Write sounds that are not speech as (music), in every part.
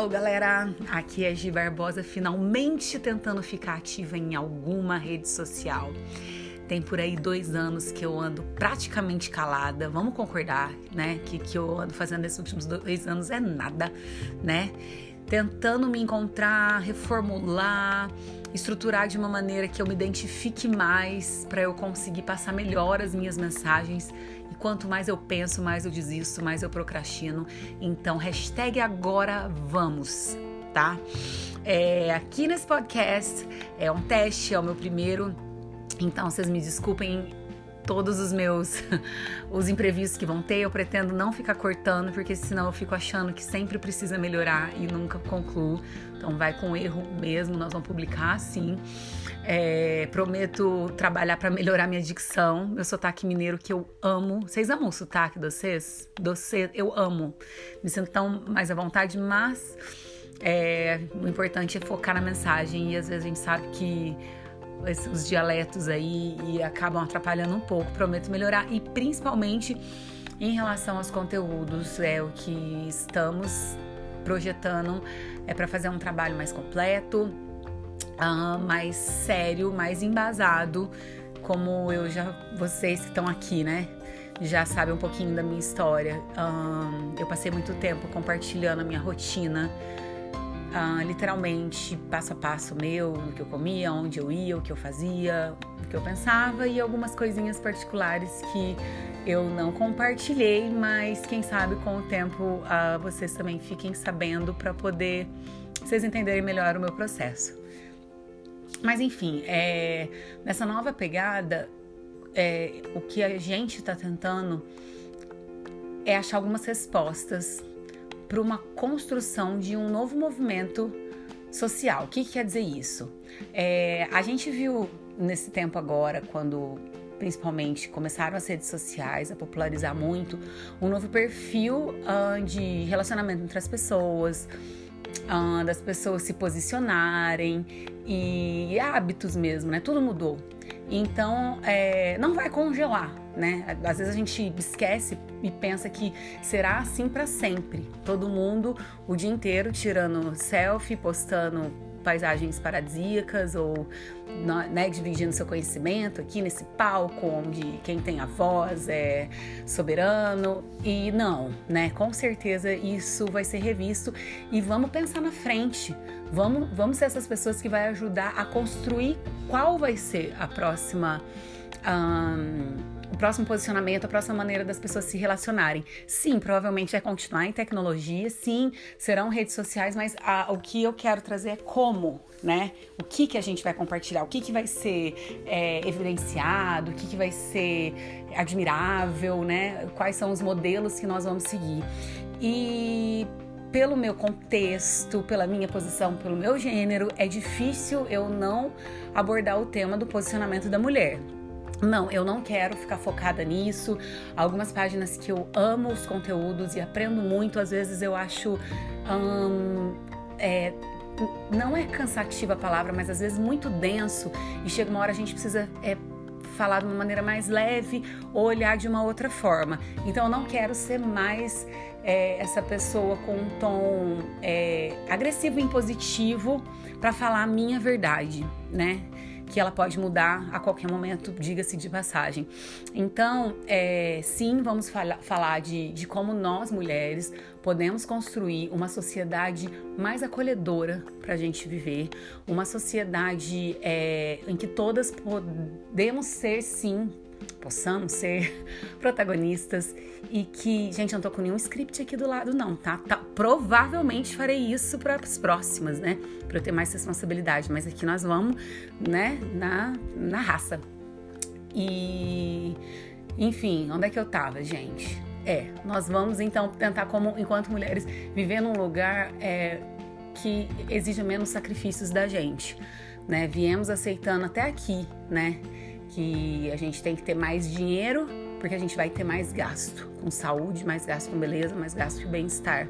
Hello, galera! Aqui é Gi Barbosa, finalmente tentando ficar ativa em alguma rede social. Tem por aí dois anos que eu ando praticamente calada. Vamos concordar, né? Que que eu ando fazendo nesses últimos dois anos é nada, né? Tentando me encontrar, reformular, estruturar de uma maneira que eu me identifique mais para eu conseguir passar melhor as minhas mensagens. E quanto mais eu penso, mais eu desisto, mais eu procrastino. Então, hashtag agora vamos, tá? É, aqui nesse podcast é um teste, é o meu primeiro então, vocês me desculpem todos os meus (laughs) os imprevistos que vão ter, eu pretendo não ficar cortando, porque senão eu fico achando que sempre precisa melhorar e nunca concluo. Então vai com erro mesmo, nós vamos publicar sim. É, prometo trabalhar para melhorar minha dicção, meu sotaque mineiro que eu amo. Vocês amam o sotaque de vocês? Doce, eu amo. Me sinto tão mais à vontade, mas é, o importante é focar na mensagem e às vezes a gente sabe que os dialetos aí e acabam atrapalhando um pouco. Prometo melhorar e principalmente em relação aos conteúdos, é o que estamos projetando é para fazer um trabalho mais completo, uh, mais sério, mais embasado, como eu já vocês que estão aqui, né? Já sabem um pouquinho da minha história. Eu passei muito tempo compartilhando a minha rotina ah, literalmente passo a passo meu, o que eu comia, onde eu ia, o que eu fazia, o que eu pensava e algumas coisinhas particulares que eu não compartilhei, mas quem sabe com o tempo ah, vocês também fiquem sabendo para poder vocês entenderem melhor o meu processo. Mas enfim, é, nessa nova pegada, é, o que a gente está tentando é achar algumas respostas para uma construção de um novo movimento social. O que, que quer dizer isso? É, a gente viu nesse tempo agora, quando principalmente começaram as redes sociais a popularizar muito, um novo perfil uh, de relacionamento entre as pessoas, uh, das pessoas se posicionarem e hábitos mesmo, né? Tudo mudou. Então, é, não vai congelar, né? Às vezes a gente esquece e pensa que será assim para sempre. Todo mundo o dia inteiro tirando selfie, postando paisagens paradisíacas ou né, dividindo seu conhecimento aqui nesse palco onde quem tem a voz é soberano e não, né? Com certeza isso vai ser revisto e vamos pensar na frente. Vamos, vamos ser essas pessoas que vai ajudar a construir qual vai ser a próxima um, o próximo posicionamento, a próxima maneira das pessoas se relacionarem. Sim, provavelmente vai continuar em tecnologia, sim, serão redes sociais, mas a, o que eu quero trazer é como, né? O que, que a gente vai compartilhar, o que, que vai ser é, evidenciado, o que, que vai ser admirável, né? Quais são os modelos que nós vamos seguir. E pelo meu contexto, pela minha posição, pelo meu gênero, é difícil eu não abordar o tema do posicionamento da mulher. Não, eu não quero ficar focada nisso. Algumas páginas que eu amo os conteúdos e aprendo muito, às vezes eu acho. Hum, é, não é cansativa a palavra, mas às vezes muito denso e chega uma hora a gente precisa é, falar de uma maneira mais leve ou olhar de uma outra forma. Então eu não quero ser mais é, essa pessoa com um tom é, agressivo e impositivo para falar a minha verdade, né? Que ela pode mudar a qualquer momento, diga-se de passagem. Então, é, sim, vamos fala, falar de, de como nós mulheres podemos construir uma sociedade mais acolhedora para a gente viver, uma sociedade é, em que todas podemos ser, sim, possamos ser (laughs) protagonistas e que, gente, eu não tô com nenhum script aqui do lado não, tá? tá provavelmente farei isso para as próximas, né? Para eu ter mais responsabilidade, mas aqui nós vamos, né, na, na raça. E enfim, onde é que eu tava, gente? É, nós vamos então tentar como enquanto mulheres viver num lugar é, que exija menos sacrifícios da gente, né? Viemos aceitando até aqui, né? Que a gente tem que ter mais dinheiro porque a gente vai ter mais gasto com saúde, mais gasto com beleza, mais gasto com bem-estar.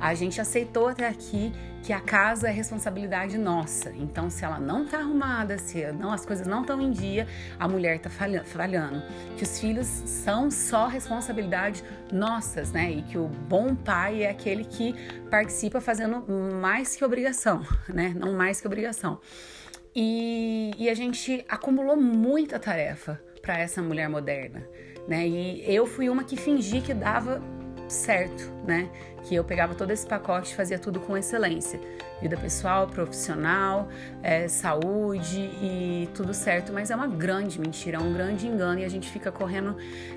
A gente aceitou até aqui que a casa é responsabilidade nossa. Então, se ela não tá arrumada, se não, as coisas não estão em dia, a mulher tá falhando. Que os filhos são só responsabilidade nossas, né? E que o bom pai é aquele que participa fazendo mais que obrigação, né? Não mais que obrigação. E, e a gente acumulou muita tarefa para essa mulher moderna, né? E eu fui uma que fingi que dava certo, né? Que eu pegava todo esse pacote e fazia tudo com excelência. Vida pessoal, profissional, é, saúde e tudo certo, mas é uma grande mentira, é um grande engano e a gente fica correndo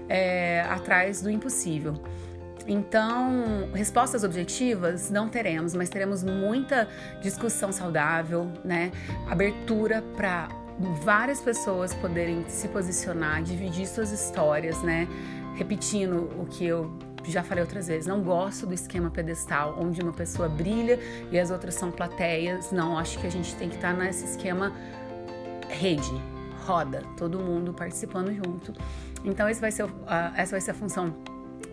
é, atrás do impossível. Então, respostas objetivas não teremos, mas teremos muita discussão saudável, né? Abertura para várias pessoas poderem se posicionar, dividir suas histórias, né? Repetindo o que eu já falei outras vezes, não gosto do esquema pedestal, onde uma pessoa brilha e as outras são plateias. Não, acho que a gente tem que estar nesse esquema rede, roda, todo mundo participando junto. Então, vai ser, uh, essa vai ser a função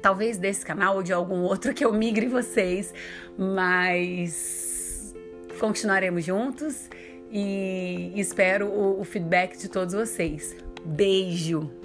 talvez desse canal ou de algum outro que eu migre vocês, mas continuaremos juntos e espero o, o feedback de todos vocês. Beijo!